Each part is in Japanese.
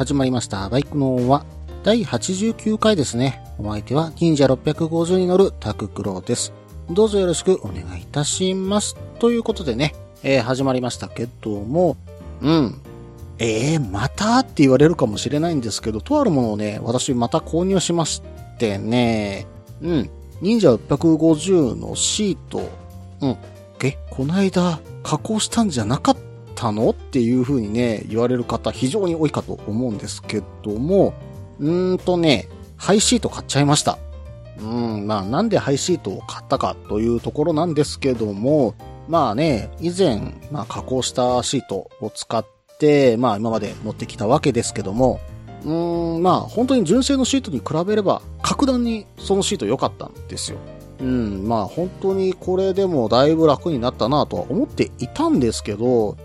始まりました。バイクのは第89回ですね。お相手は忍者650に乗るタククロです。どうぞよろしくお願いいたします。ということでね、えー始まりましたけども、うん。えー、またって言われるかもしれないんですけど、とあるものをね、私また購入しましてね、うん。忍者650のシート、うん。え、こないだ加工したんじゃなかったたの？っていう風にね、言われる方非常に多いかと思うんですけども、うーんとね、ハイシート買っちゃいました。うん、まあなんでハイシートを買ったかというところなんですけども、まあね、以前、まあ加工したシートを使って、まあ今まで乗ってきたわけですけども、うーん、まあ本当に純正のシートに比べれば、格段にそのシート良かったんですよ。うん、まあ本当にこれでもだいぶ楽になったなとは思っていたんですけど、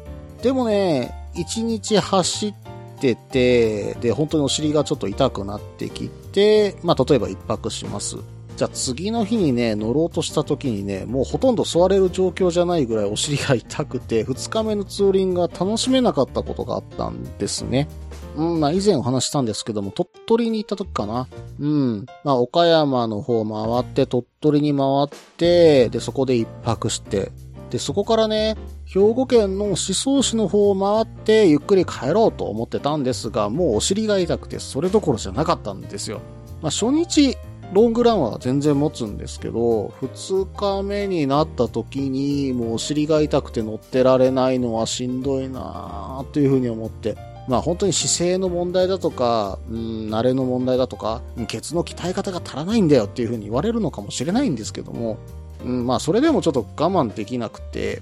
でもね、一日走ってて、で、本当にお尻がちょっと痛くなってきて、まあ例えば一泊します。じゃあ次の日にね、乗ろうとした時にね、もうほとんど座れる状況じゃないぐらいお尻が痛くて、二日目のツーリングが楽しめなかったことがあったんですね。うん、まあ以前お話ししたんですけども、鳥取に行った時かな。うん。まあ岡山の方回って、鳥取に回って、で、そこで一泊して、で、そこからね、兵庫県の宍粟市の方を回って、ゆっくり帰ろうと思ってたんですが、もうお尻が痛くて、それどころじゃなかったんですよ。まあ初日、ロングランは全然持つんですけど、二日目になった時に、もうお尻が痛くて乗ってられないのはしんどいなぁというふうに思って、まあ本当に姿勢の問題だとか、うん、慣れの問題だとか、ケツの鍛え方が足らないんだよっていうふうに言われるのかもしれないんですけども、うん、まあそれでもちょっと我慢できなくて、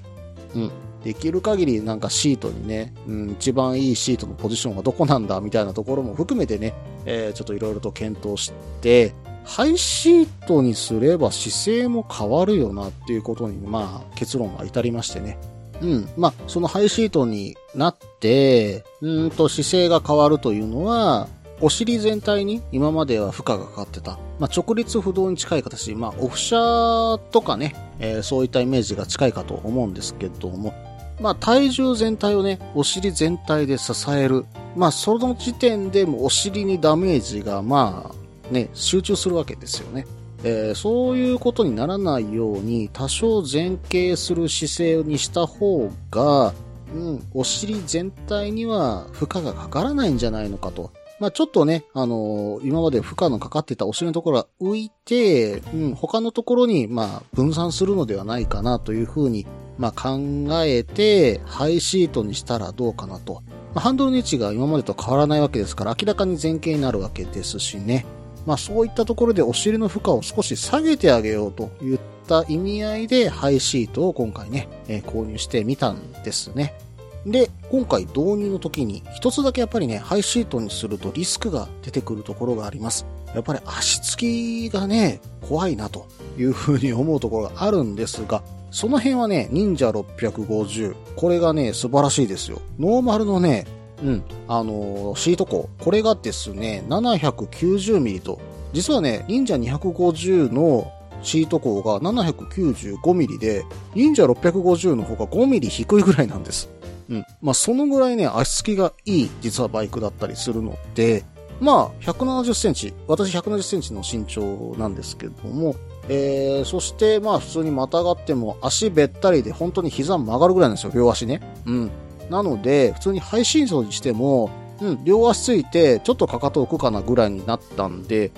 うん、できる限りなんかシートにね、うん、一番いいシートのポジションはどこなんだみたいなところも含めてね、えーちょっといろいろと検討して、ハイシートにすれば姿勢も変わるよなっていうことに、まあ結論が至りましてね。うん。まあ、そのハイシートになって、うーんと姿勢が変わるというのは、お尻全体に今までは負荷がかかってた。まあ、直立不動に近い形。まあ、オフ車とかね、えーそういったイメージが近いかと思うんですけども、まあ、体重全体をね、お尻全体で支える。まあ、その時点でもお尻にダメージが、まあ、ね、集中するわけですよね。えーそういうことにならないように多少前傾する姿勢にした方が、うん、お尻全体には負荷がかからないんじゃないのかと。まあちょっとね、あのー今まで負荷のかかってたお尻のところが浮いて、うん、他のところに、まあ分散するのではないかなというふうに、まあ考えて、ハイシートにしたらどうかなと。まあハンドルの位置が今までと変わらないわけですから、明らかに前傾になるわけですしね。まあそういったところでお尻の負荷を少し下げてあげようといった意味合いでハイシートを今回ね、えー購入してみたんですね。で、今回導入の時に一つだけやっぱりね、ハイシートにするとリスクが出てくるところがあります。やっぱり足つきがね、怖いなというふうに思うところがあるんですが、その辺はね、忍者650。これがね、素晴らしいですよ。ノーマルのね、うん、あのーシート鋼。これがですね、790ミリと、実はね、忍者250のシート鋼が795ミリで、忍者650の方が5ミリ低いぐらいなんです。うん。まあ、そのぐらいね、足つきがいい、実はバイクだったりするので、まあ、170センチ、私170センチの身長なんですけども、えー、そして、まあ、普通にまたがっても足べったりで本当に膝曲がるぐらいなんですよ、両足ね。うん。なので、普通にハイシートにしても、うん、両足ついて、ちょっとかかと浮くかなぐらいになったんで、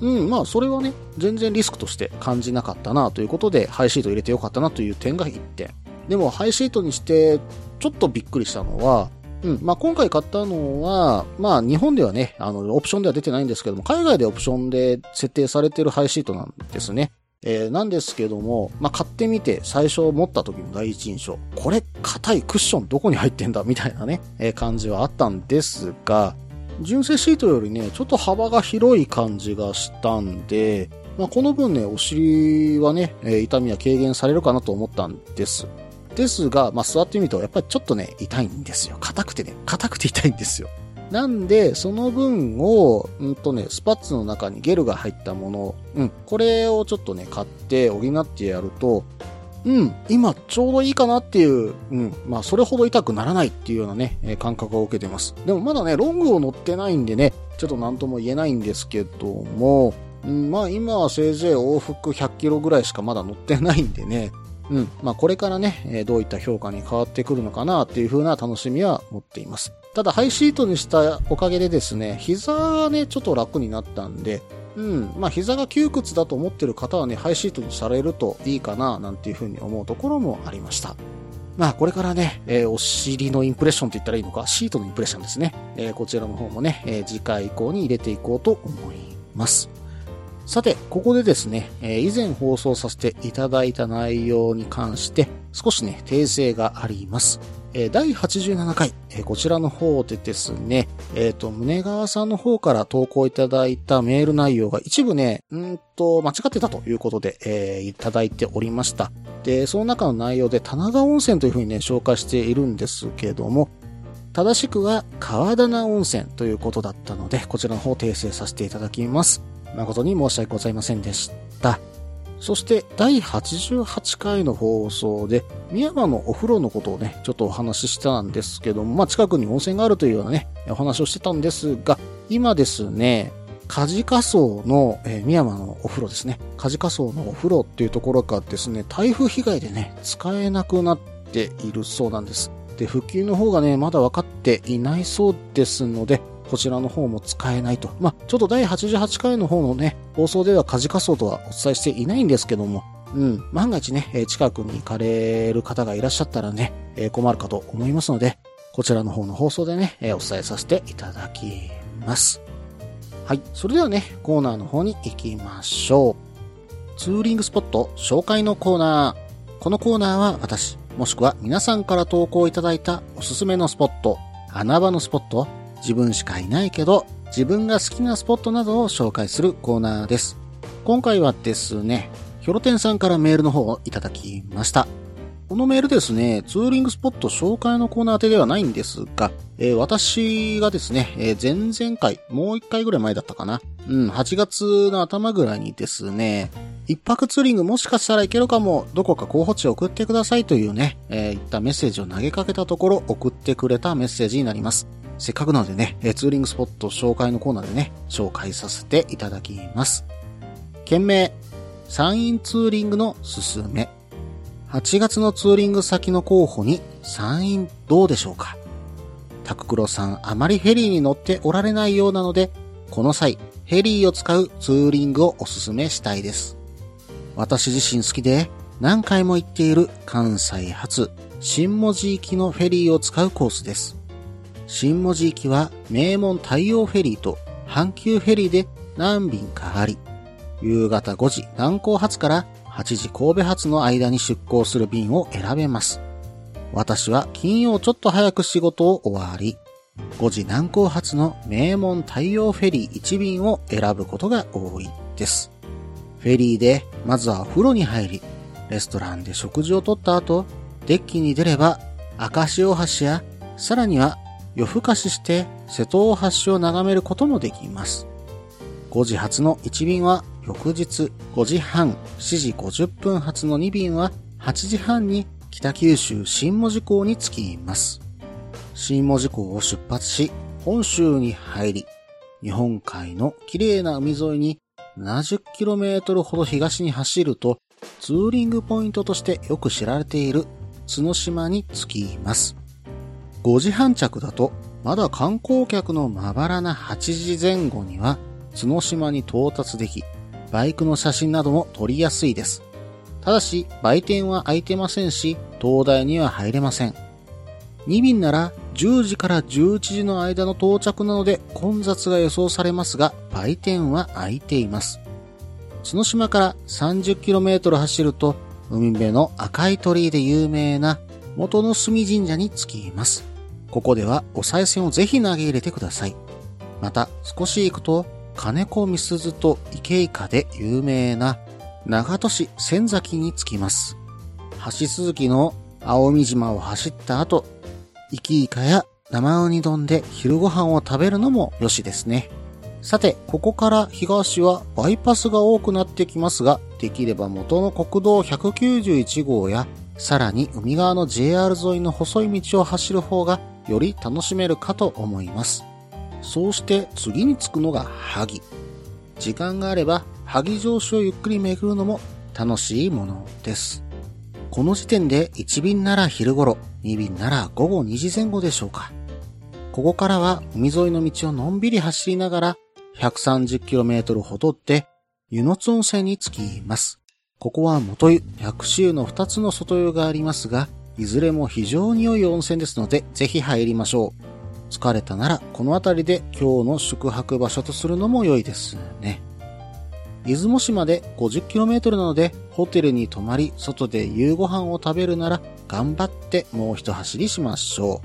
うん、まあ、それはね、全然リスクとして感じなかったなということで、ハイシート入れてよかったなという点が1点。でも、ハイシートにして、ちょっとびっくりしたのは、うん、まあ、今回買ったのは、まあ、日本ではね、あの、オプションでは出てないんですけども、海外でオプションで設定されてるハイシートなんですね。えーなんですけども、まあ、買ってみて最初持った時の第一印象。これ硬いクッションどこに入ってんだみたいなね、えー、感じはあったんですが、純正シートよりね、ちょっと幅が広い感じがしたんで、まあ、この分ね、お尻はね、えー、痛みは軽減されるかなと思ったんです。ですが、まあ、座ってみると、やっぱりちょっとね、痛いんですよ。硬くてね、硬くて痛いんですよ。なんで、その分を、うんとね、スパッツの中にゲルが入ったもの、うん、これをちょっとね、買って補ってやると、うん、今ちょうどいいかなっていう、うん、まあそれほど痛くならないっていうようなね、え感覚を受けてます。でもまだね、ロングを乗ってないんでね、ちょっと何とも言えないんですけども、うん、まあ今はせいぜい往復100キロぐらいしかまだ乗ってないんでね、うん。まあ、これからね、えどういった評価に変わってくるのかなっていう風な楽しみは持っています。ただ、ハイシートにしたおかげでですね、膝がね、ちょっと楽になったんで、うん。まあ、膝が窮屈だと思ってる方はね、ハイシートにされるといいかな、なんていう風に思うところもありました。まあ、これからね、えー、お尻のインプレッションって言ったらいいのか、シートのインプレッションですね。えー、こちらの方もね、えー、次回以降に入れていこうと思います。さて、ここでですね、え以前放送させていただいた内容に関して、少しね、訂正があります。え第87回、えこちらの方でですね、えっ、ー、と、胸川さんの方から投稿いただいたメール内容が一部ね、んと、間違ってたということで、えー、いただいておりました。で、その中の内容で、棚川温泉というふうにね、紹介しているんですけども、正しくは川棚温泉ということだったので、こちらの方訂正させていただきます。誠に申し訳ございませんでした。そして第88回の放送で、宮山のお風呂のことをね、ちょっとお話ししたんですけども、まあ近くに温泉があるというようなね、お話をしてたんですが、今ですね、カジカソの、えー、宮山のお風呂ですね。カジカソのお風呂っていうところがですね、台風被害でね、使えなくなっているそうなんです。で、復旧の方がね、まだ分かっていないそうですので、こちらの方も使えないと。まあ、ちょっと第88回の方のね、放送ではカジカソとはお伝えしていないんですけども、うん、万が一ね、近くに行かれる方がいらっしゃったらね、困るかと思いますので、こちらの方の放送でね、お伝えさせていただきます。はい。それではね、コーナーの方に行きましょう。ツーリングスポット紹介のコーナー。このコーナーは私、もしくは皆さんから投稿いただいたおすすめのスポット、穴場のスポット、自分しかいないけど、自分が好きなスポットなどを紹介するコーナーです。今回はですね、ヒョロテンさんからメールの方をいただきました。このメールですね、ツーリングスポット紹介のコーナー宛ではないんですが、えー、私がですね、えー、前々回、もう一回ぐらい前だったかな。うん、8月の頭ぐらいにですね、一泊ツーリングもしかしたらいけるかも、どこか候補地を送ってくださいというね、えー、いったメッセージを投げかけたところ送ってくれたメッセージになります。せっかくなのでね、ツーリングスポット紹介のコーナーでね、紹介させていただきます。件名、山陰ツーリングのすすめ。8月のツーリング先の候補に山陰どうでしょうかタククロさんあまりフェリーに乗っておられないようなので、この際、フェリーを使うツーリングをおすすめしたいです。私自身好きで何回も行っている関西発新文字行きのフェリーを使うコースです。新文字行きは名門太陽フェリーと阪急フェリーで何便かあり、夕方5時南港発から8時神戸発の間に出港する便を選べます。私は金曜ちょっと早く仕事を終わり、5時南港発の名門太陽フェリー1便を選ぶことが多いです。フェリーでまずはお風呂に入り、レストランで食事をとった後、デッキに出れば赤潮橋やさらには夜更かしして瀬戸大橋を眺めることもできます。5時発の1便は翌日5時半、7時50分発の2便は8時半に北九州新門司港に着きます。新門司港を出発し、本州に入り、日本海の綺麗な海沿いに 70km ほど東に走ると、ツーリングポイントとしてよく知られている角島に着きます。5時半着だと、まだ観光客のまばらな8時前後には、角島に到達でき、バイクの写真なども撮りやすいです。ただし、売店は開いてませんし、灯台には入れません。2便なら10時から11時の間の到着なので混雑が予想されますが、売店は開いています。角島から 30km 走ると、海辺の赤い鳥居で有名な元の隅神社に着きます。ここではお賽銭をぜひ投げ入れてください。また、少し行くと、金子みすずと池イカで有名な長門市仙崎に着きます。橋続きの青海島を走った後、イキイカや生ウニ丼で昼ご飯を食べるのもよしですね。さて、ここから東はバイパスが多くなってきますが、できれば元の国道191号や、さらに海側の JR 沿いの細い道を走る方がより楽しめるかと思います。そうして次に着くのが萩。時間があれば萩城市をゆっくり巡るのも楽しいものです。この時点で1便なら昼頃、2便なら午後2時前後でしょうか。ここからは海沿いの道をのんびり走りながら 130km ほどで湯の津温泉に着きます。ここは元湯、百州の2つの外湯がありますが、いずれも非常に良い温泉ですので、ぜひ入りましょう。疲れたなら、この辺りで今日の宿泊場所とするのも良いですね。出雲市まで 50km なので、ホテルに泊まり、外で夕ご飯を食べるなら、頑張ってもう一走りしましょ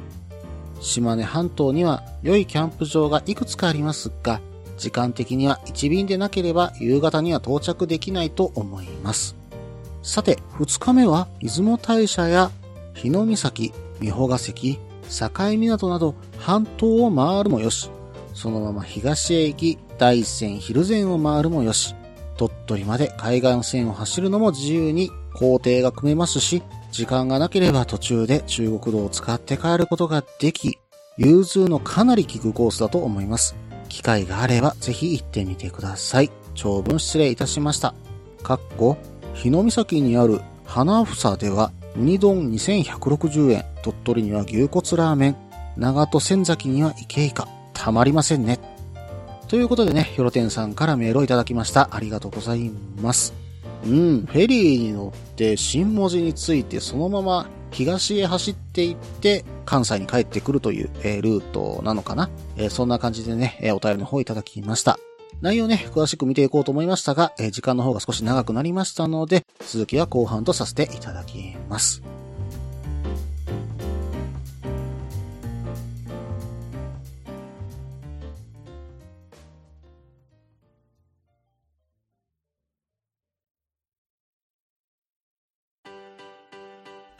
う。島根半島には良いキャンプ場がいくつかありますが、時間的には1便でなければ夕方には到着できないと思います。さて、2日目は出雲大社や日野岬、美保ヶ関、境港など半島を回るもよし、そのまま東へ行き、大山蒜山を回るもよし、鳥取まで海岸線を走るのも自由に工程が組めますし、時間がなければ途中で中国道を使って帰ることができ、融通のかなり効くコースだと思います。機会があればぜひ行ってみてください。長文失礼いたしました。かっこ、日野岬にある花房では、ウニ丼2160円、鳥取には牛骨ラーメン、長戸仙崎には池イカ、たまりませんね。ということでね、ヒョロテンさんからメールをいただきました。ありがとうございます。うん、フェリーに乗って新文字についてそのまま東へ走っていって、関西に帰ってくるという、えー、ルートなのかな、えー、そんな感じでね、えー、お便りの方をいただきました。内容ね、詳しく見ていこうと思いましたが、え時間の方が少し長くなりましたので、続きは後半とさせていただきます。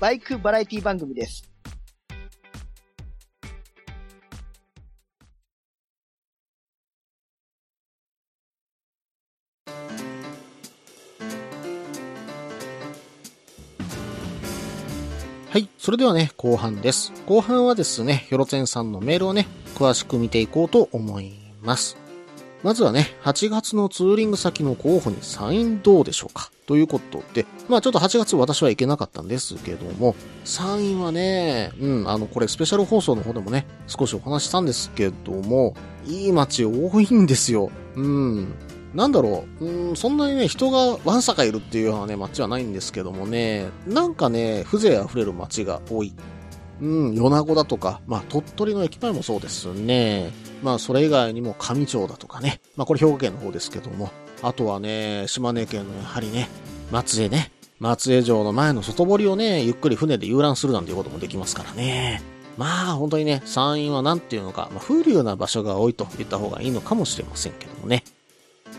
バイクバラエティ番組です。はい。それではね、後半です。後半はですね、ヒョロツェンさんのメールをね、詳しく見ていこうと思います。まずはね、8月のツーリング先の候補にサインどうでしょうか？ということで、まあちょっと8月私は行けなかったんですけども、サインはね、うん、あの、これスペシャル放送の方でもね、少しお話したんですけども、いい街多いんですよ。うん。なんだろう、うん、そんなにね、人がわんさかいるっていうようなね、街はないんですけどもね、なんかね、風情溢れる街が多い。うん、米子だとか、まあ、鳥取の駅前もそうですね。まあ、それ以外にも上町だとかね。まあ、これ兵庫県の方ですけども。あとはね、島根県のやはりね、松江ね。松江城の前の外堀をね、ゆっくり船で遊覧するなんていうこともできますからね。まあ、本当にね、山陰は何ていうのか、まあ、風流な場所が多いと言った方がいいのかもしれませんけどもね。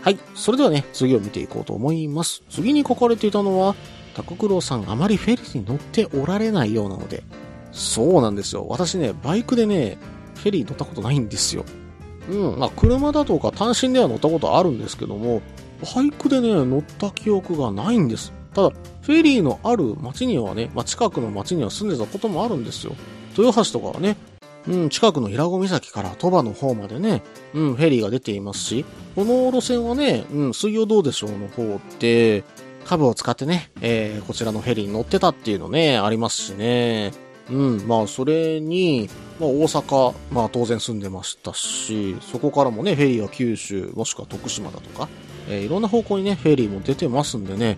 はい。それではね、次を見ていこうと思います。次に書かれていたのは、タコクロウさんあまりフェリーに乗っておられないようなので、そうなんですよ。私ね、バイクでね、フェリー乗ったことないんですよ。うん、まあ、車だとか単身では乗ったことあるんですけども、バイクでね、乗った記憶がないんです。ただ、フェリーのある町にはね、まあ、近くの町には住んでたこともあるんですよ。豊橋とかはね、うん、近くの平子岬から鳥羽の方までね、うん、フェリーが出ていますし、この路線はね、うん、水曜どうでしょうの方で、株を使ってね、えー、こちらのフェリーに乗ってたっていうのね、ありますしね。うん、まあ、それに、まあ、大阪、まあ、当然住んでましたし、そこからもね、フェリーは九州、もしくは徳島だとか、えーいろんな方向にね、フェリーも出てますんでね、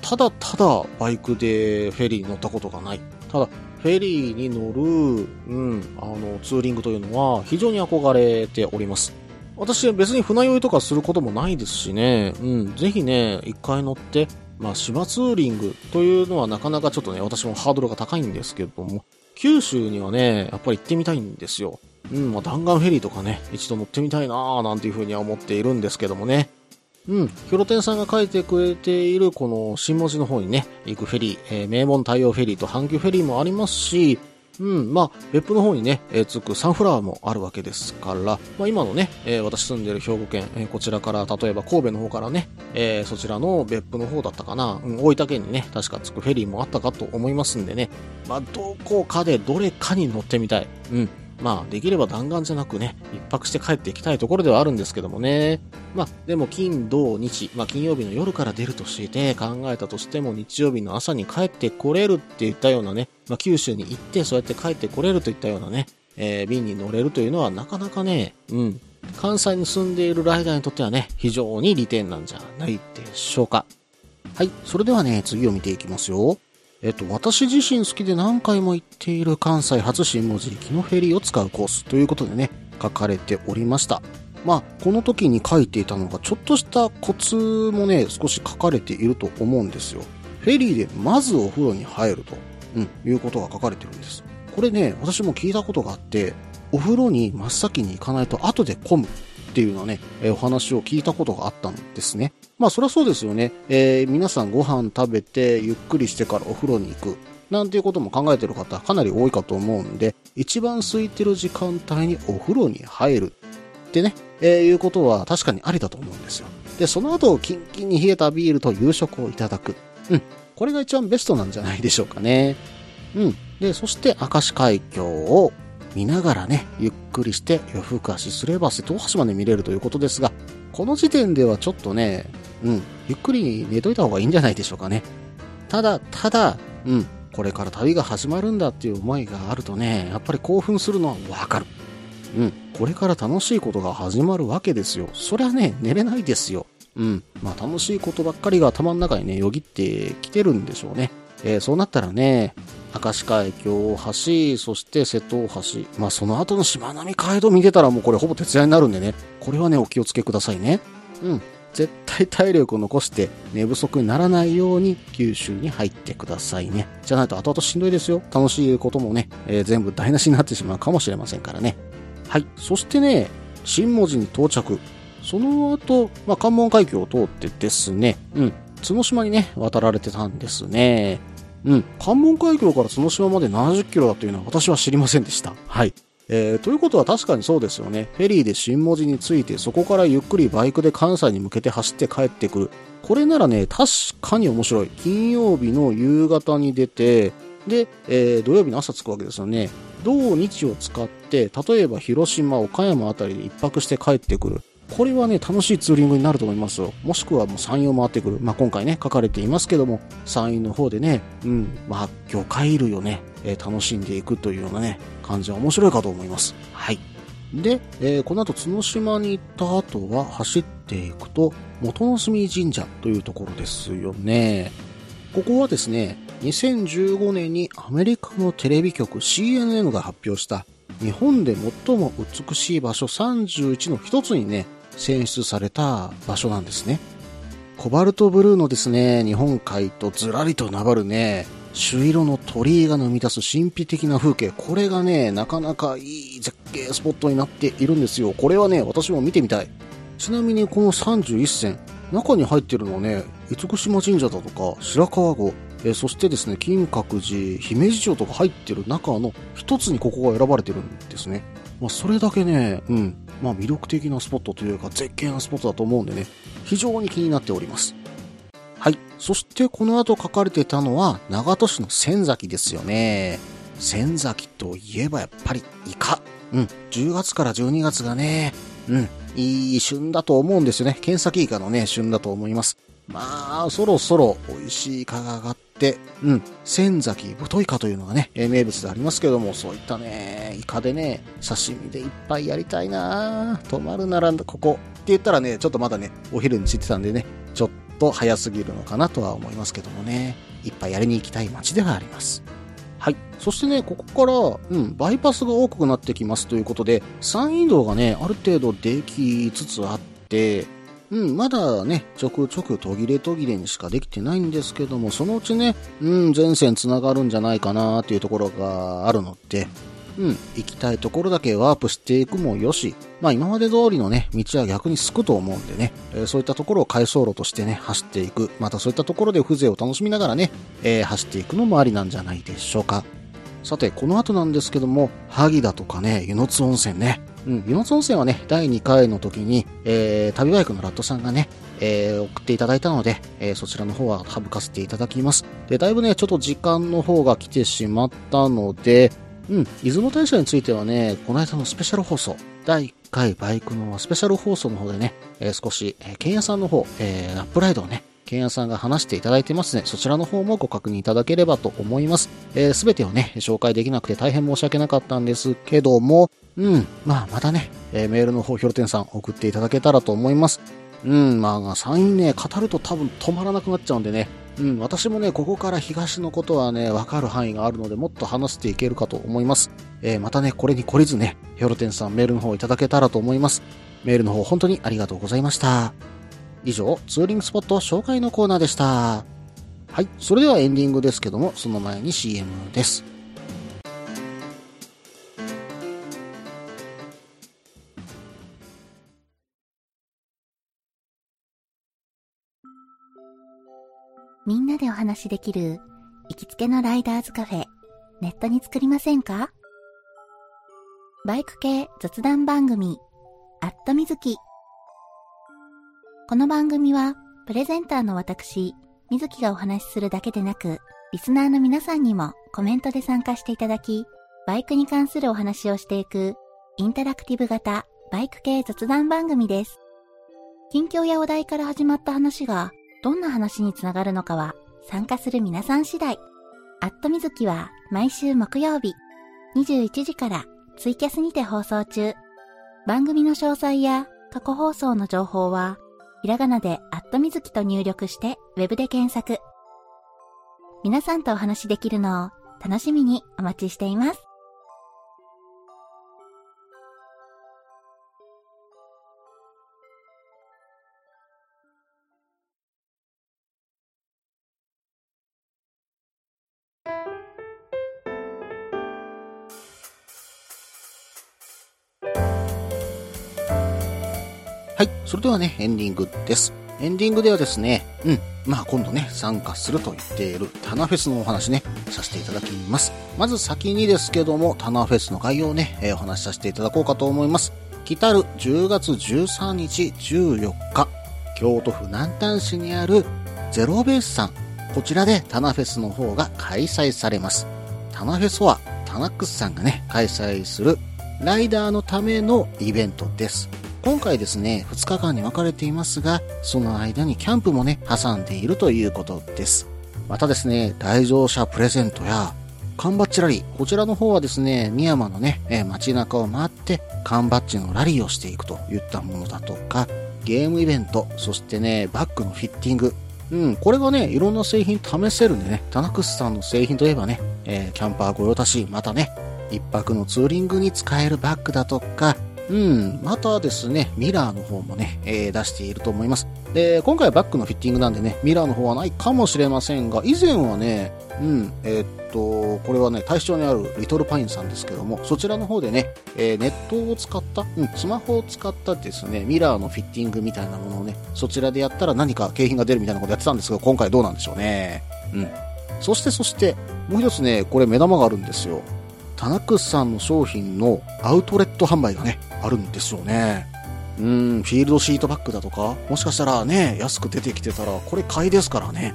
ただただバイクでフェリーに乗ったことがない。ただ、フェリーに乗る、うん、あの、ツーリングというのは非常に憧れております。私別に船酔いとかすることもないですしね、うん、ぜひね、一回乗って、まあ、芝ツーリングというのはなかなかちょっとね、私もハードルが高いんですけども、九州にはね、やっぱり行ってみたいんですよ。うん、まあ、弾丸フェリーとかね、一度乗ってみたいなーなんていうふうには思っているんですけどもね。うん、ヒョロテンさんが書いてくれているこの新文字の方にね、行くフェリー、えー名門太陽フェリーと阪急フェリーもありますし、うん、まあ、別府の方にね、えーつくサンフラワーもあるわけですから、まあ今のね、えー私住んでる兵庫県、えーこちらから、例えば神戸の方からね、えそちらの別府の方だったかな、うん、大分県にね、確かつくフェリーもあったかと思いますんでね、まあ、どこかでどれかに乗ってみたい。うん。まあ、できれば弾丸じゃなくね、一泊して帰っていきたいところではあるんですけどもね。まあ、でも金、土、日、まあ、金曜日の夜から出るとして考えたとしても日曜日の朝に帰ってこれるって言ったようなね、まあ、九州に行ってそうやって帰ってこれるといったようなね、えー便に乗れるというのはなかなかね、うん。関西に住んでいるライダーにとってはね、非常に利点なんじゃないでしょうか。はい。それではね、次を見ていきますよ。えっと、私自身好きで何回も行っている関西初新文字行きのフェリーを使うコースということでね、書かれておりました。まあ、この時に書いていたのが、ちょっとしたコツもね、少し書かれていると思うんですよ。フェリーでまずお風呂に入ると、うん、いうことが書かれてるんです。これね、私も聞いたことがあって、お風呂に真っ先に行かないと後で混むっていうようなね、えお話を聞いたことがあったんですね。まあそりゃそうですよね。えー皆さんご飯食べてゆっくりしてからお風呂に行く。なんていうことも考えてる方かなり多いかと思うんで、一番空いてる時間帯にお風呂に入るってね、えーいうことは確かにありだと思うんですよ。で、その後、キンキンに冷えたビールと夕食をいただく。うん。これが一番ベストなんじゃないでしょうかね。うん。で、そして明石海峡を見ながらね、ゆっくりして夜更かしすれば瀬戸大橋まで見れるということですが、この時点ではちょっとね、うん、ゆっくり寝といた方がいいんじゃないでしょうかね。ただ、ただ、うん、これから旅が始まるんだっていう思いがあるとね、やっぱり興奮するのはわかる。うん、これから楽しいことが始まるわけですよ。そりゃね、寝れないですよ。うん、まあ楽しいことばっかりが頭の中にね、よぎってきてるんでしょうね。えーそうなったらね、明石海峡大橋、そして瀬戸大橋、まあその後のしまなみ海道見てたらもうこれほぼ徹夜になるんでね、これはね、お気をつけくださいね。うん。絶対体力を残して寝不足にならないように九州に入ってくださいね。じゃないと後々しんどいですよ。楽しいこともね、えー全部台無しになってしまうかもしれませんからね。はい。そしてね、新文字に到着。その後、まあ、関門海峡を通ってですね、うん、角島にね、渡られてたんですね。うん、関門海峡から角島まで70キロだというのは私は知りませんでした。はい。えー、ということは確かにそうですよね。フェリーで新文字について、そこからゆっくりバイクで関西に向けて走って帰ってくる。これならね、確かに面白い。金曜日の夕方に出て、で、えー土曜日の朝着くわけですよね。土日を使って、例えば広島、岡山あたりで一泊して帰ってくる。これはね、楽しいツーリングになると思いますよ。もしくはもう山陽回ってくる。まあ、今回ね、書かれていますけども、山陰の方でね、うん、まあ、魚介類をね、えー楽しんでいくというようなね、感じは面白いかと思います。はい。で、えーこの後角島に行った後は走っていくと、元の隅神社というところですよね。ここはですね、2015年にアメリカのテレビ局 CNN が発表した日本で最も美しい場所31の一つにね、選出された場所なんですね。コバルトブルーのですね、日本海とずらりと名張るね、朱色の鳥居が生み出す神秘的な風景。これがね、なかなかいい絶景スポットになっているんですよ。これはね、私も見てみたい。ちなみにこの31選、中に入ってるのはね、厳島神社だとか、白川郷、えそしてですね、金閣寺、姫路城とか入ってる中の一つにここが選ばれてるんですね。まあ、それだけね、うん、まあ魅力的なスポットというか絶景なスポットだと思うんでね、非常に気になっております。はい。そしてこの後書かれてたのは、長門市の仙崎ですよね。仙崎といえばやっぱりイカ。うん。10月から12月がね、うん。いい旬だと思うんですよね。剣先イカのね、旬だと思います。まあ、そろそろ美味しいイカが上がって、うん、仙崎太いかというのがね、名物でありますけども、そういったね、イカでね、刺身でいっぱいやりたいな泊まるならここって言ったらね、ちょっとまだね、お昼についてたんでね、ちょっと早すぎるのかなとは思いますけどもね、いっぱいやりに行きたい街ではあります。はい。そしてね、ここから、うん、バイパスが多くなってきますということで、山陰道がね、ある程度できつつあって、うん、まだね、ちょくちょく途切れ途切れにしかできてないんですけども、そのうちね、うん、全線繋がるんじゃないかなっていうところがあるので、うん、行きたいところだけワープしていくもよし、まあ今まで通りのね、道は逆にすくと思うんでね、えーそういったところを回送路としてね、走っていく、またそういったところで風情を楽しみながらね、えー走っていくのもありなんじゃないでしょうか。さて、この後なんですけども、萩だとかね、湯の津温泉ね。うん、湯の津温泉はね、第2回の時に、えー、旅バイクのラットさんがね、えー、送っていただいたので、えー、そちらの方は省かせていただきます。で、だいぶね、ちょっと時間の方が来てしまったので、うん、出雲大社についてはね、この間のスペシャル放送、第1回バイクのスペシャル放送の方でね、えー少し、えー、剣屋さんの方、えー、アップライドをね、剣屋さんが話していただいてますね。そちらの方もご確認いただければと思います。えー、すべてをね、紹介できなくて大変申し訳なかったんですけども、うん、まあ、またね、えーメールの方、ひょろてんさん送っていただけたらと思います。うん、まあ、山陰ね、語ると多分止まらなくなっちゃうんでね、うん、私もね、ここから東のことはね、わかる範囲があるので、もっと話していけるかと思います。えーまたね、これに懲りずね、ひょろてんさんメールの方いただけたらと思います。メールの方、本当にありがとうございました。以上、ツーリングスポット紹介のコーナーでした。はい、それではエンディングですけども、その前に CM です。みんなでお話しできる行きつけのライダーズカフェ、ネットに作りませんか？バイク系雑談番組、アットみずき。この番組は、プレゼンターの私、みずきがお話しするだけでなく、リスナーの皆さんにもコメントで参加していただき、バイクに関するお話をしていく、インタラクティブ型バイク系雑談番組です。近況やお題から始まった話が、どんな話につながるのかは参加する皆さん次第。アットみずきは毎週木曜日21時からツイキャスにて放送中。番組の詳細や過去放送の情報はひらがなでアットみずきと入力してウェブで検索。皆さんとお話しできるのを楽しみにお待ちしています。はい。それではね、エンディングです。エンディングではですね、うん。まあ今度ね、参加すると言っているタナフェスのお話ね、させていただきます。まず先にですけども、タナフェスの概要をね、えーお話しさせていただこうかと思います。来たる10月13日14日、京都府南丹市にあるゼロベースさん。こちらでタナフェスの方が開催されます。タナフェスはタナックスさんがね、開催するライダーのためのイベントです。今回ですね、2日間に分かれていますが、その間にキャンプもね、挟んでいるということです。またですね、来場者プレゼントや、缶バッジラリー、こちらの方はですね、深山のね、え街中を回って、缶バッジのラリーをしていくといったものだとか、ゲームイベント、そしてね、バッグのフィッティング、うん、これがね、いろんな製品試せるんでね、タナクスさんの製品といえばね、えーキャンパー御用達、またね、一泊のツーリングに使えるバッグだとか、うん、またですね、ミラーの方もね、えー出していると思います。で、今回はバッグのフィッティングなんでね、ミラーの方はないかもしれませんが、以前はね、うん、えーっと、これはね、大正にあるリトルパインさんですけども、そちらの方でね、えーネットを使った、うん、スマホを使ったですね、ミラーのフィッティングみたいなものをね、そちらでやったら何か景品が出るみたいなことやってたんですけど、今回どうなんでしょうね。うん。そしてそして、もう一つね、これ目玉があるんですよ。タナックスさんの商品のアウトレット販売がね、あるんですよね。うん、フィールドシートバッグだとか、もしかしたらね、安く出てきてたら、これ買いですからね。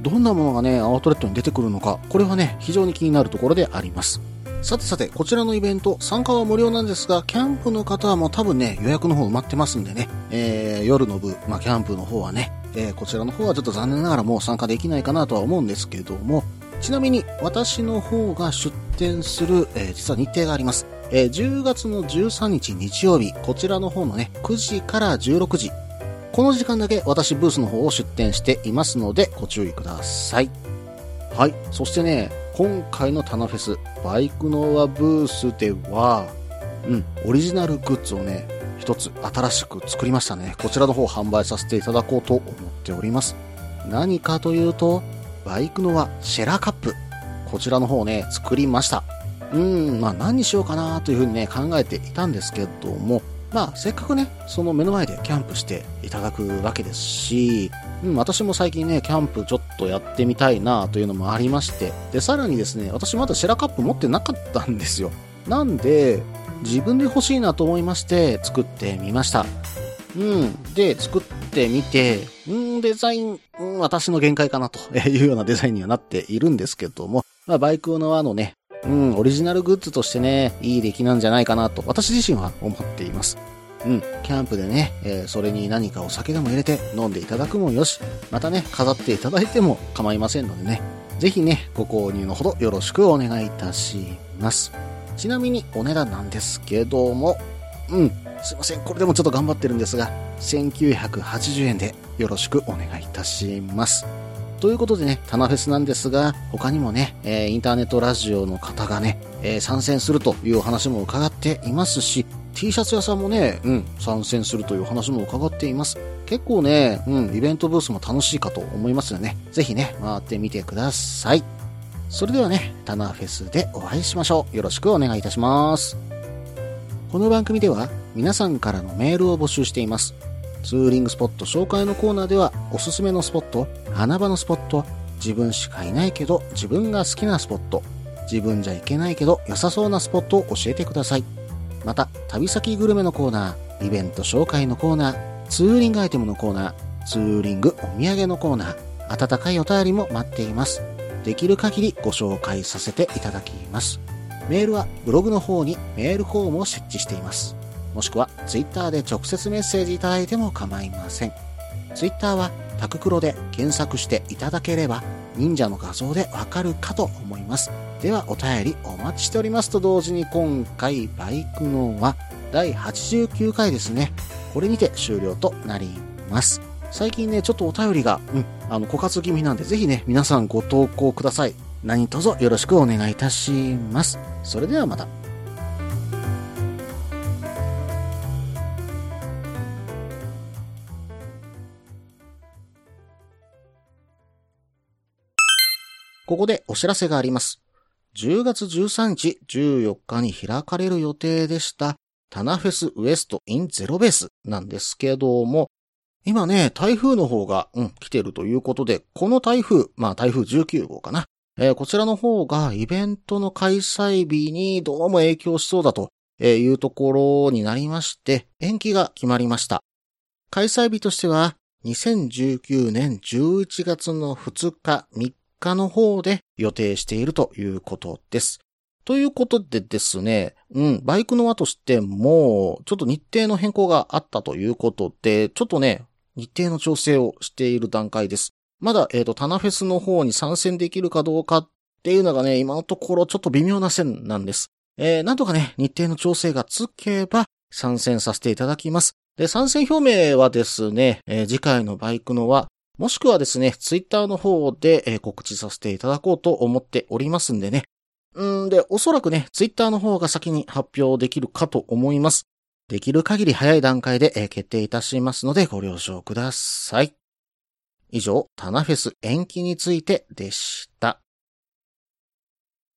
どんなものがね、アウトレットに出てくるのか、これはね、非常に気になるところであります。さてさて、こちらのイベント、参加は無料なんですが、キャンプの方はもう多分ね、予約の方埋まってますんでね、えー、夜の部、まあ、キャンプの方はね、えーこちらの方はちょっと残念ながらもう参加できないかなとは思うんですけども、ちなみに私の方が出展する、えー実は日程があります。えー10月の13日日曜日、こちらの方のね、9時から16時、この時間だけ私ブースの方を出展していますのでご注意ください。はい。そしてね、今回のタナフェス、バイクノアブースでは、うん、オリジナルグッズをね、一つ新しく作りましたね。こちらの方販売させていただこうと思っております。何かというと、バイクノアシェラカップ。こちらの方ね、作りました。うん、まあ何にしようかなというふうにね、考えていたんですけども、まあせっかくね、その目の前でキャンプしていただくわけですし、うん、私も最近ね、キャンプちょっとやってみたいなというのもありまして、で、さらにですね、私まだシェラカップ持ってなかったんですよ。なんで、自分で欲しいなと思いまして作ってみました。うん。で、作ってみて、うん、デザイン、うん、私の限界かなというようなデザインにはなっているんですけども、まあ、バイクのあのね、うん、オリジナルグッズとしてね、いい出来なんじゃないかなと、私自身は思っています。うん、キャンプでね、えーそれに何かお酒でも入れて飲んでいただくもよし、またね、飾っていただいても構いませんのでね、ぜひね、ご購入のほどよろしくお願いいたします。ちなみにお値段なんですけども、うん、すいません、これでもちょっと頑張ってるんですが、1980円でよろしくお願いいたします。ということでね、タナフェスなんですが、他にもね、えーインターネットラジオの方がね、えー参戦するという話も伺っていますし、T シャツ屋さんもね、うん、参戦するという話も伺っています。結構ね、うん、イベントブースも楽しいかと思いますよね。ぜひね、回ってみてください。それではね、タナフェスでお会いしましょう。よろしくお願いいたします。この番組では皆さんからのメールを募集しています。ツーリングスポット紹介のコーナーではおすすめのスポット、穴場のスポット、自分しかいないけど自分が好きなスポット、自分じゃいけないけど良さそうなスポットを教えてください。また、旅先グルメのコーナー、イベント紹介のコーナー、ツーリングアイテムのコーナー、ツーリングお土産のコーナー、温かいお便りも待っています。できる限りご紹介させていただきます。メールはブログの方にメールフォームを設置しています。もしくはツイッターで直接メッセージいただいても構いません。ツイッターはタククロで検索していただければ忍者の画像でわかるかと思います。ではお便りお待ちしておりますと同時に今回バイクのは第89回ですね。これにて終了となります。最近ね、ちょっとお便りが、うん、あの、枯渇気味なんで、ぜひね、皆さんご投稿ください。何卒よろしくお願いいたします。それではまた。ここでお知らせがあります。10月13日、14日に開かれる予定でした、タナフェスウエストインゼロベースなんですけども、今ね、台風の方が、うん、来てるということで、この台風、まあ台風19号かな。えーこちらの方がイベントの開催日にどうも影響しそうだというところになりまして、延期が決まりました。開催日としては、2019年11月の2日、3日の方で予定しているということです。ということでですね、うん、バイクの輪としても、ちょっと日程の変更があったということで、ちょっとね、日程の調整をしている段階です。まだ、えっ、と、タナフェスの方に参戦できるかどうかっていうのがね、今のところちょっと微妙な線なんです。えー、なんとかね、日程の調整がつけば参戦させていただきます。で、参戦表明はですね、えー次回のバイクのは、もしくはですね、ツイッターの方で、え告知させていただこうと思っておりますんでね。うんで、おそらくね、ツイッターの方が先に発表できるかと思います。できる限り早い段階で、え決定いたしますのでご了承ください。以上、タナフェス延期についてでした。